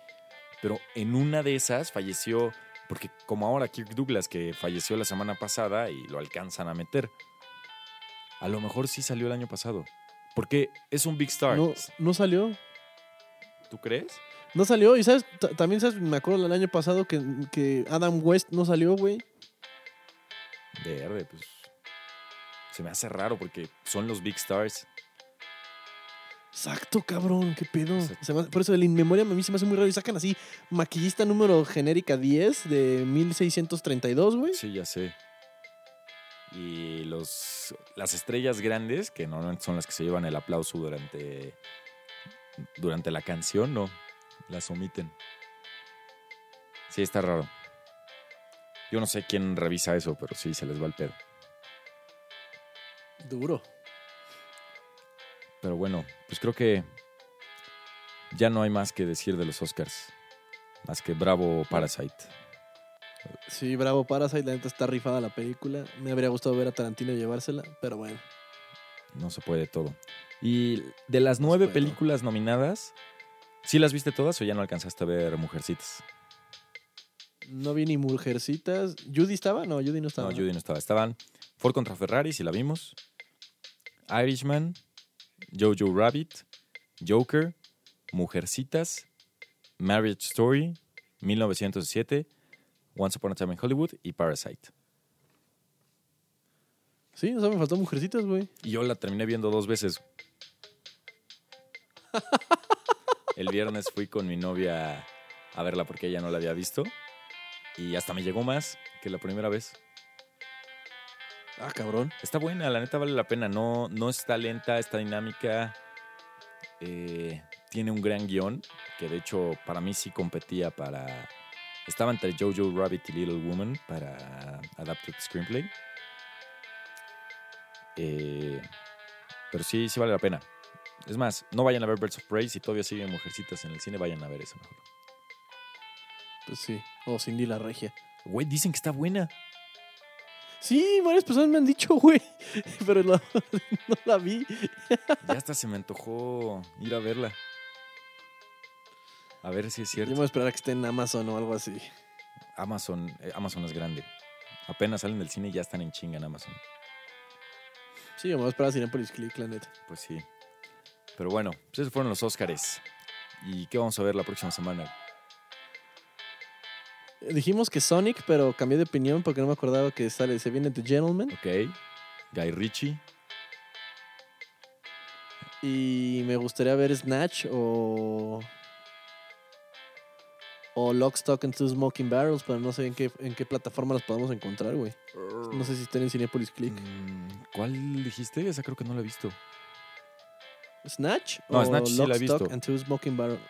Pero en una de esas falleció, porque como ahora Kirk Douglas, que falleció la semana pasada y lo alcanzan a meter. A lo mejor sí salió el año pasado. Porque es un Big Star. No, no salió. ¿Tú crees? No salió. Y sabes, Ta- también sabes, me acuerdo el año pasado que, que Adam West no salió, güey. Verde, pues. Se me hace raro porque son los Big Stars. Exacto, cabrón, qué pedo. Exacto. Se me hace- por eso el In Memoriam a mí se me hace muy raro. Y sacan así, maquillista número genérica 10 de 1632, güey. Sí, ya sé. Y los, las estrellas grandes, que normalmente son las que se llevan el aplauso durante, durante la canción, no, las omiten. Sí, está raro. Yo no sé quién revisa eso, pero sí, se les va el pedo. Duro. Pero bueno, pues creo que ya no hay más que decir de los Oscars. Más que bravo Parasite. Sí, bravo Parasite, la neta está rifada la película. Me habría gustado ver a Tarantino llevársela, pero bueno. No se puede todo. Y de las nueve películas nominadas, ¿sí las viste todas o ya no alcanzaste a ver Mujercitas? No vi ni Mujercitas. ¿Judy estaba? No, Judy no estaba. No, Judy no estaba. Estaban Ford contra Ferrari, si la vimos. Irishman, Jojo Rabbit, Joker, Mujercitas, Marriage Story, 1907, Once Upon a Time in Hollywood y Parasite. Sí, o sea, me faltó Mujercitas, güey. Y yo la terminé viendo dos veces. El viernes fui con mi novia a verla porque ella no la había visto. Y hasta me llegó más que la primera vez. Ah, cabrón. Está buena, la neta vale la pena. No, no está lenta, está dinámica. Eh, tiene un gran guion, que de hecho para mí sí competía para... Estaba entre Jojo Rabbit y Little Woman para Adapted Screenplay. Eh, pero sí, sí vale la pena. Es más, no vayan a ver Birds of Prey. Si todavía siguen Mujercitas en el cine, vayan a ver esa mejor. Pues sí. O Cindy la Regia. Güey, dicen que está buena. Sí, varias personas me han dicho, güey. Pero no, no la vi. Ya hasta se me antojó ir a verla. A ver si es Yo cierto. me voy a esperar a que esté en Amazon o algo así. Amazon, eh, Amazon es grande. Apenas salen del cine y ya están en chinga en Amazon. Sí, me voy a esperar a Cinepolis Click, la neta. Pues sí. Pero bueno, pues esos fueron los Óscares. ¿Y qué vamos a ver la próxima semana? Dijimos que Sonic, pero cambié de opinión porque no me acordaba que sale, se viene The Gentleman. Ok. Guy Ritchie. Y me gustaría ver Snatch o. O Lock, Stock and Two Smoking Barrels, pero no sé en qué, en qué plataforma las podemos encontrar, güey. No sé si estén en Cinepolis Click. Mm, ¿Cuál dijiste? Esa creo que no la he visto. ¿Snatch? No, o Snatch sí la he Stock visto. and Two Smoking Barrels.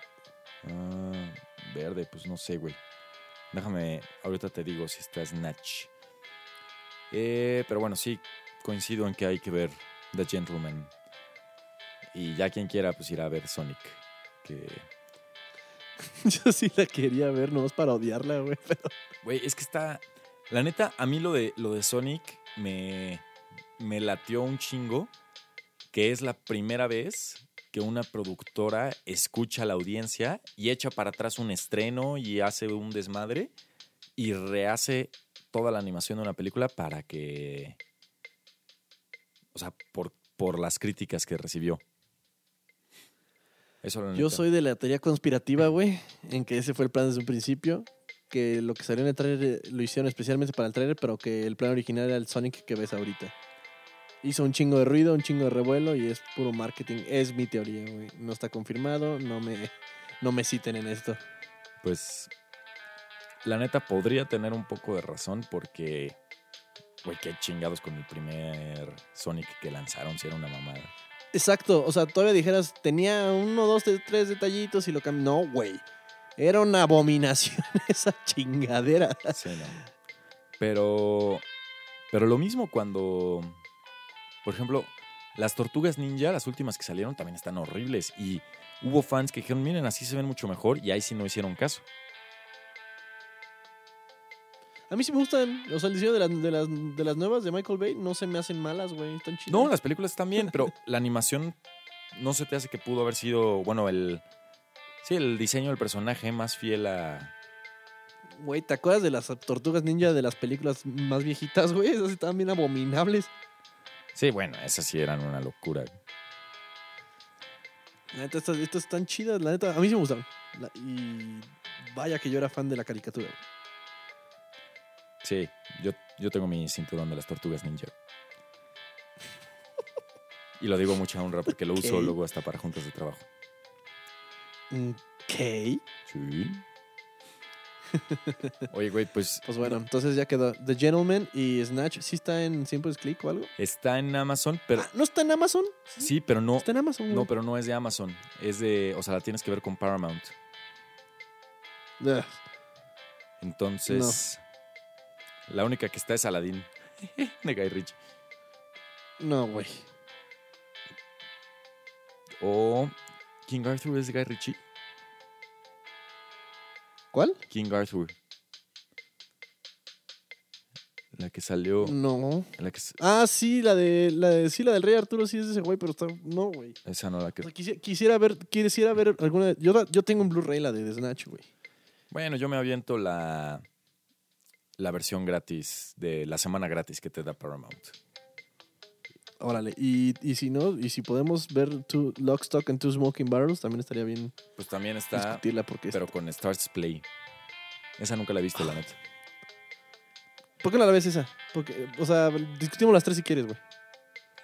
Ah, verde, pues no sé, güey. Déjame, ahorita te digo si está Snatch. Eh, pero bueno, sí, coincido en que hay que ver The Gentleman. Y ya quien quiera, pues irá a ver Sonic. Que Yo sí la quería ver, nomás para odiarla, güey. Pero Güey, es que está. La neta, a mí lo de, lo de Sonic me, me latió un chingo. Que es la primera vez que una productora escucha a la audiencia y echa para atrás un estreno y hace un desmadre y rehace toda la animación de una película para que. O sea, por, por las críticas que recibió. Eso yo soy de la teoría conspirativa, güey, en que ese fue el plan desde un principio. Que lo que salió en el trailer eh, lo hicieron especialmente para el trailer, pero que el plan original era el Sonic que ves ahorita. Hizo un chingo de ruido, un chingo de revuelo y es puro marketing. Es mi teoría, güey. No está confirmado, no me, no me citen en esto. Pues la neta podría tener un poco de razón porque, güey, qué chingados con el primer Sonic que lanzaron, si era una mamada. Exacto, o sea, todavía dijeras, tenía uno, dos, tres, detallitos y lo cambió. No, güey. Era una abominación esa chingadera. Sí, no. Pero, pero lo mismo cuando, por ejemplo, las tortugas ninja, las últimas que salieron, también están horribles. Y hubo fans que dijeron, miren, así se ven mucho mejor y ahí sí no hicieron caso. A mí sí me gustan. O sea, el diseño de las, de las, de las nuevas de Michael Bay no se me hacen malas, güey. Están chidas. No, las películas están bien, pero la animación no se te hace que pudo haber sido, bueno, el... Sí, el diseño del personaje más fiel a, Güey, ¿te acuerdas de las tortugas ninja de las películas más viejitas, güey? Esas estaban bien abominables. Sí, bueno, esas sí eran una locura. La neta, estas, estas están chidas, la neta. A mí sí me gustaron. La- y vaya que yo era fan de la caricatura. Sí, yo, yo tengo mi cinturón de las tortugas ninja. Y lo digo mucha honra porque lo uso Ok. luego hasta para juntas de trabajo. Ok. Sí. Oye, güey, pues Pues bueno, entonces ya quedó. The Gentleman y Snatch. ¿Sí está en Simples Click o algo? está en Amazon, pero Ah, ¿No está en Amazon? sí, pero no, Está en Amazon, no, güey. pero no es de Amazon. Es de, o sea, la tienes que ver con Paramount. Ugh. Entonces, la única que está es Aladdin de Guy Ritchie. No, güey. O King Arthur es de Guy Ritchie. ¿Cuál? King Arthur. La que salió. No. La que, s- Ah, sí, la de, la de. Sí, la del Rey Arturo sí es ese güey, pero está. No, güey. esa no la O que. sea, quisiera, quisiera ver, quisiera ver alguna. Yo, yo tengo en Blu-ray la de The Snatch, güey. Bueno, yo me aviento la. La versión gratis de la semana gratis que te da Paramount. Órale. Y, y si no, y si podemos ver two, Lock, Stock and Two Smoking Barrels, también estaría bien Pues también está, discutirla porque. pero con Stars Play. Esa nunca la he visto, la neta. ¿Por qué no la ves esa? Porque, o sea, discutimos las tres si quieres, güey.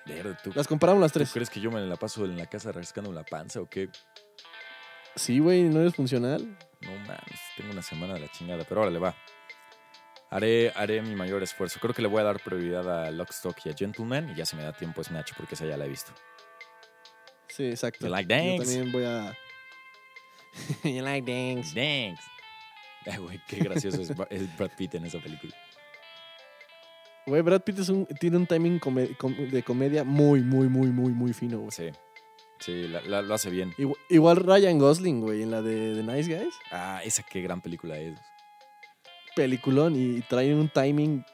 Verde, ¿tú, Las comparamos las ¿tú tres. crees que yo me la paso en la casa rascando la panza o qué? Sí, güey, no eres funcional. No mames, tengo una semana de la chingada, pero órale, va. Haré, haré mi mayor esfuerzo. Creo que le voy a dar prioridad a Lockstock y a Gentleman y ya si me da tiempo Snatch porque esa ya la he visto. Sí, exacto. You like Yo también voy a. you like dance. Thanks. Ay, güey, qué gracioso es, Bra- es Brad Pitt en esa película. Güey, Brad Pitt es un, tiene un timing come- com- de comedia muy, muy, muy, muy, muy fino, güey. Sí, sí, la- la- lo hace bien. Igual, igual Ryan Gosling, güey, en la de The Nice Guys. Ah, esa qué gran película es. Peliculón y trae un timing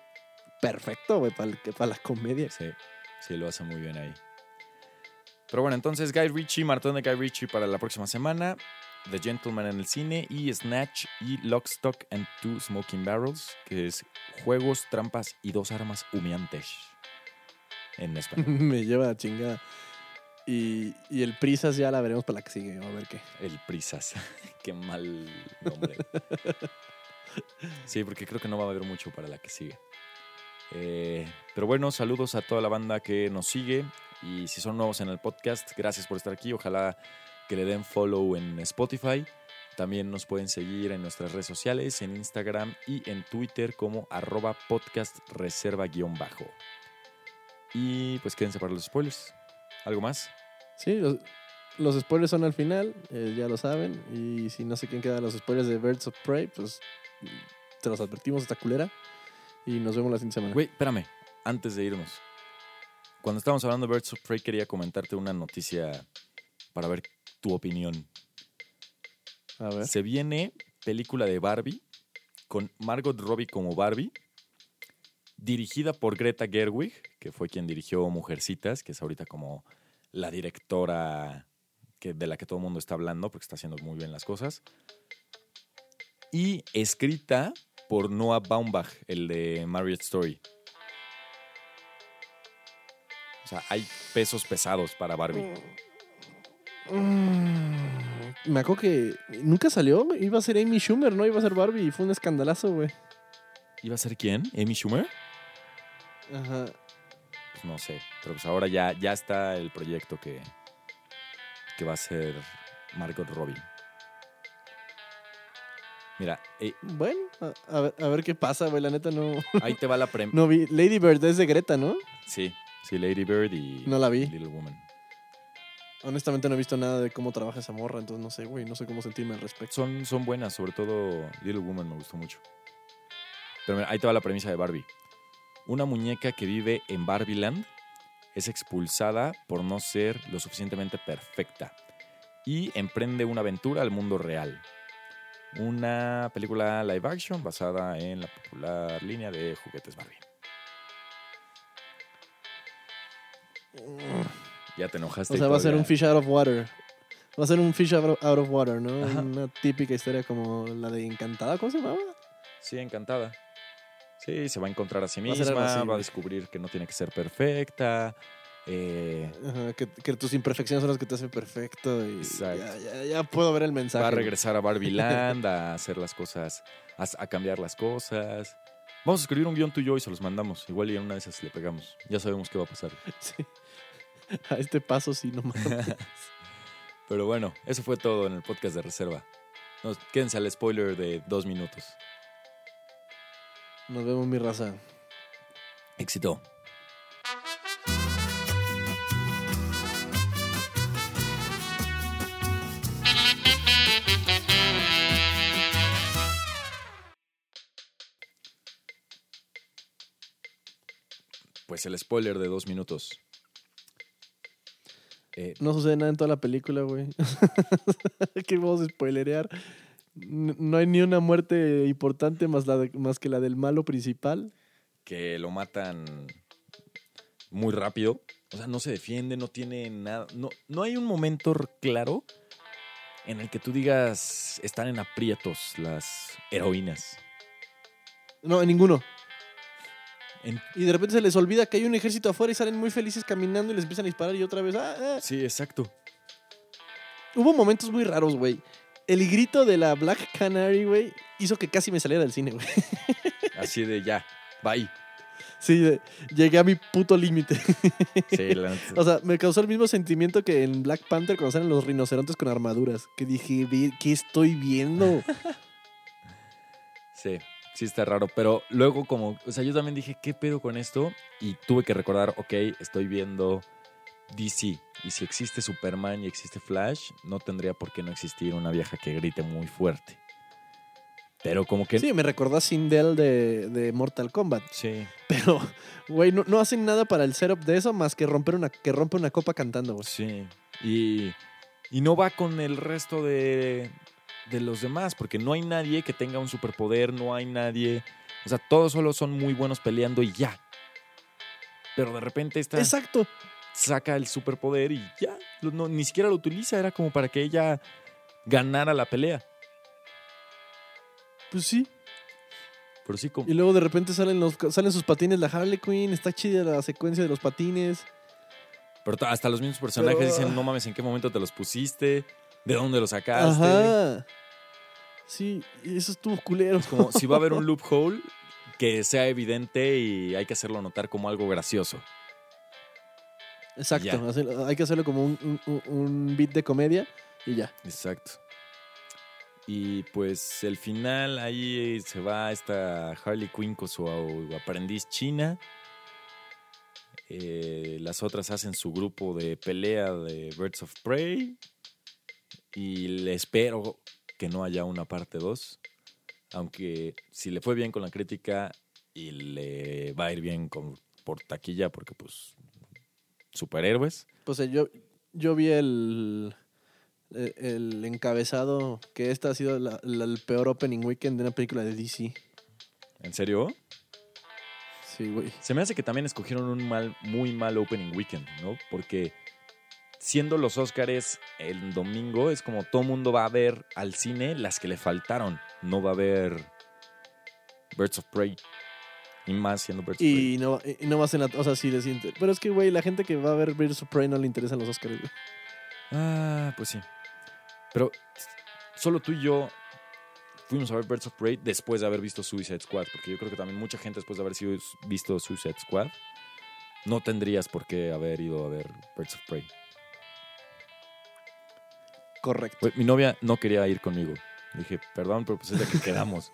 perfecto, güey, para, para la comedia. Sí, sí, lo hace muy bien ahí. Pero bueno, entonces Guy Ritchie, maratón de Guy Ritchie para la próxima semana. The Gentleman en el cine y Snatch y Lock, Stock and Two Smoking Barrels, que es juegos, trampas y dos armas humeantes. En español. Me lleva la chingada. Y, y el Prisas ya la veremos para la que sigue, a ver qué. El Prisas. qué mal nombre. Sí, porque creo que no va a haber mucho para la que sigue. Eh, pero bueno, saludos a toda la banda que nos sigue. Y si son nuevos en el podcast, gracias por estar aquí. Ojalá que le den follow en Spotify. También nos pueden seguir en nuestras redes sociales, en Instagram y en Twitter como arroba. Y pues quédense para los spoilers. ¿Algo más? Sí, los, spoilers son al final, eh, ya lo saben. Y si no sé quién queda los spoilers de Birds of Prey, pues te los advertimos esta culera. Y nos vemos la siguiente semana. Güey, espérame, antes de irnos. Cuando estábamos hablando de Birds of Prey, quería comentarte una noticia para ver tu opinión. A ver. Se viene película de Barbie con Margot Robbie como Barbie, dirigida por Greta Gerwig, que fue quien dirigió Mujercitas, que es ahorita como la directora que, de la que todo el mundo está hablando, porque está haciendo muy bien las cosas. Y escrita por Noah Baumbach, el de Marriott Story. O sea, hay pesos pesados para Barbie. Mm, Me acuerdo que nunca salió. Iba a ser Amy Schumer, ¿no? Iba a ser Barbie y fue un escandalazo, güey. ¿Iba a ser quién? ¿Amy Schumer? Ajá. Pues no sé. Pero pues ahora ya, ya está el proyecto que, que va a ser Margot Robbie. Mira, eh, Bueno, a, a ver, a ver qué pasa, güey. La neta no, ahí te va la premia. no vi. Lady Bird es de Greta, ¿no? Sí, sí, Lady Bird y No la vi. Little Woman. Honestamente no he visto nada de cómo trabaja esa morra, entonces no sé, güey. No sé cómo sentirme al respecto. Son, son buenas, sobre todo Little Woman me gustó mucho. Pero mira, ahí te va la premisa de Barbie. Una muñeca que vive en Barbieland es expulsada por no ser lo suficientemente perfecta y emprende una aventura al mundo real. Una película live action basada en la popular línea de juguetes Barbie. Ya te enojaste. O sea, va a ser un fish out of water. Va a ser un fish out of water, ¿no? Ajá. Una típica historia como la de Encantada, ¿cómo se llamaba? Sí, encantada. Sí, se va a encontrar a sí Va a misma, va a descubrir que no tiene que ser perfecta. Eh, Ajá, que, que tus imperfecciones son las que te hacen perfecto. Y ya, ya, ya puedo ver el mensaje. va a regresar a Barbie Land, a hacer las cosas, a, a cambiar las cosas. Vamos a escribir un guion tú y se los mandamos. Igual y en una de esas le pegamos. Ya sabemos qué va a pasar. Sí. A este paso sí, no mames. Pero bueno, eso fue todo en el podcast de reserva. Nos, quédense al spoiler de dos minutos. Nos vemos, mi raza. Éxito. Pues el spoiler de dos minutos. Eh, No sucede nada en toda la película, güey. ¿Qué vamos a spoilerear? No hay ni una muerte importante más, la de- más que la del malo principal. que lo matan muy rápido. O sea, no se defiende, no tiene nada. No, no hay un momento claro en el que tú digas están en aprietos las heroínas. No, en ninguno. En- Y de repente se les olvida que hay un ejército afuera y salen muy felices caminando y les empiezan a disparar y otra vez. ah, ah. sí, exacto. Hubo momentos muy raros, güey. El grito de la Black Canary, güey, hizo que casi me saliera del cine, güey. Así de ya, bye. Sí, de- llegué a mi puto límite. Sí, la. O sea, me causó el mismo sentimiento que en Black Panther cuando salen los rinocerontes con armaduras. Que dije, "Ve, ¿qué estoy viendo? Sí, sí está raro. Pero luego como, o sea, yo también dije, ¿qué pedo con esto? Y tuve que recordar, ok, estoy viendo DC. Y si existe Superman y existe Flash, no tendría por qué no existir una vieja que grite muy fuerte. Pero como que... Sí, me recordó a Sindel de, de Mortal Kombat. Sí. Pero, güey, no, no hacen nada para el setup de eso más que romper una, que rompe una copa cantando, güey. Sí. Y, y no va con el resto de, de los demás, porque no hay nadie que tenga un superpoder, no hay nadie. O sea, todos solo son muy buenos peleando y ya. Pero de repente esta Exacto. saca el superpoder y ya. no- ni siquiera lo utiliza, era como para que ella ganara la pelea. Pues sí. Pero sí, como. Y luego de repente salen, los, salen sus patines, la Harley Quinn. Está chida la secuencia de los patines. Pero ta- hasta los mismos personajes Pero- dicen: No mames, ¿en qué momento te los pusiste? ¿De dónde los sacaste? Ajá. Sí, eso estuvo culero. Es como si va a haber un loophole que sea evidente y hay que hacerlo notar como algo gracioso. Exacto. Ya. hay que hacerlo como un, un, un beat de comedia y ya. Exacto. Y pues el final ahí se va esta Harley Quinn con su aprendiz china. Eh, las otras hacen su grupo de pelea de Birds of Prey. Y le espero que no haya una parte 2. Aunque si le fue bien con la crítica y le va a ir bien con, por taquilla, porque pues superhéroes. Pues eh, yo, yo vi el, eh, el encabezado que esta ha sido la- la- el peor opening weekend de una película de DC. ¿En serio? Sí, güey. Se me hace que también escogieron un mal, muy mal opening weekend, ¿no? Porque siendo los Óscares el domingo, es como todo mundo va a ver al cine las que le faltaron. No va a ver Birds of Prey. Y más siendo Birds of Prey. Y no, y no más en la. O sea, sí le siente. Pero es que, güey, la gente que va a ver Birds of Prey no le interesan los Oscars, güey. Ah, pues sí. Pero solo tú y yo fuimos a ver Birds of Prey después de haber visto Suicide Squad. Porque yo creo que también mucha gente después de haber sido- visto Suicide Squad no tendrías por qué haber ido a ver Birds of Prey. Correcto. Pues, mi novia no quería ir conmigo. Dije, perdón, pero pues es la que quedamos.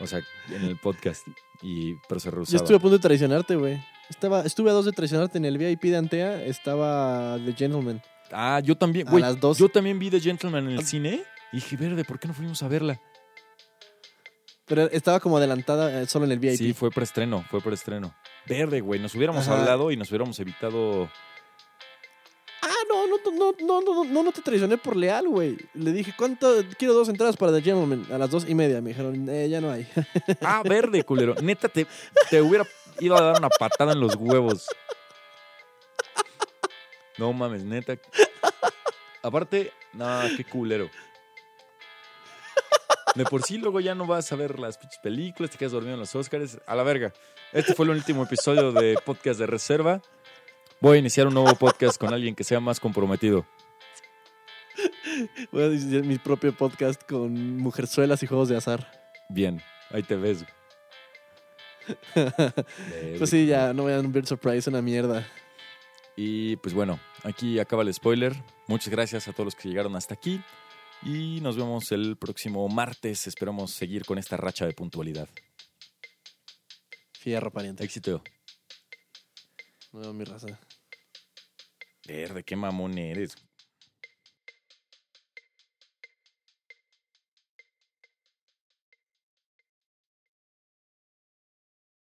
O sea, en el podcast. Y, pero se Yo rehusaba. estuve a punto de traicionarte, güey. Estaba, estuve a dos de traicionarte en el VIP de Antea. Estaba The Gentleman. Ah, yo también, A güey. las dos. Yo también vi The Gentleman en el Ah. cine. Y dije, verde, ¿por qué no fuimos a verla? Pero estaba como adelantada eh, solo en el VIP. Sí, fue preestreno, fue preestreno. Verde, güey. Nos hubiéramos Ajá. hablado y nos hubiéramos evitado. No, no, no, no, no, te traicioné por leal, güey. Le dije, ¿cuánto? Quiero dos entradas para The Gentleman. A las dos y media. Me dijeron, eh, ya no hay. Ah, verde, culero. Neta, te, te hubiera ido a dar una patada en los huevos. No mames, neta. Aparte, no, qué culero. De por sí, luego ya no vas a ver las pinches películas, te quedas dormido en los Oscars. A la verga. Este fue el último episodio de Podcast de Reserva. Voy a iniciar un nuevo podcast con alguien que sea más comprometido. Voy a iniciar mi propio podcast con mujerzuelas y juegos de azar. Bien, ahí te ves. Pues sí, ya, no vean Bird Surprise, una mierda. Y pues bueno, aquí acaba el spoiler. Muchas gracias a todos los que llegaron hasta aquí. Y nos vemos el próximo martes. Esperamos seguir con esta racha de puntualidad. Fierro, pariente. Éxito. No, mi raza. Verde, qué mamón eres.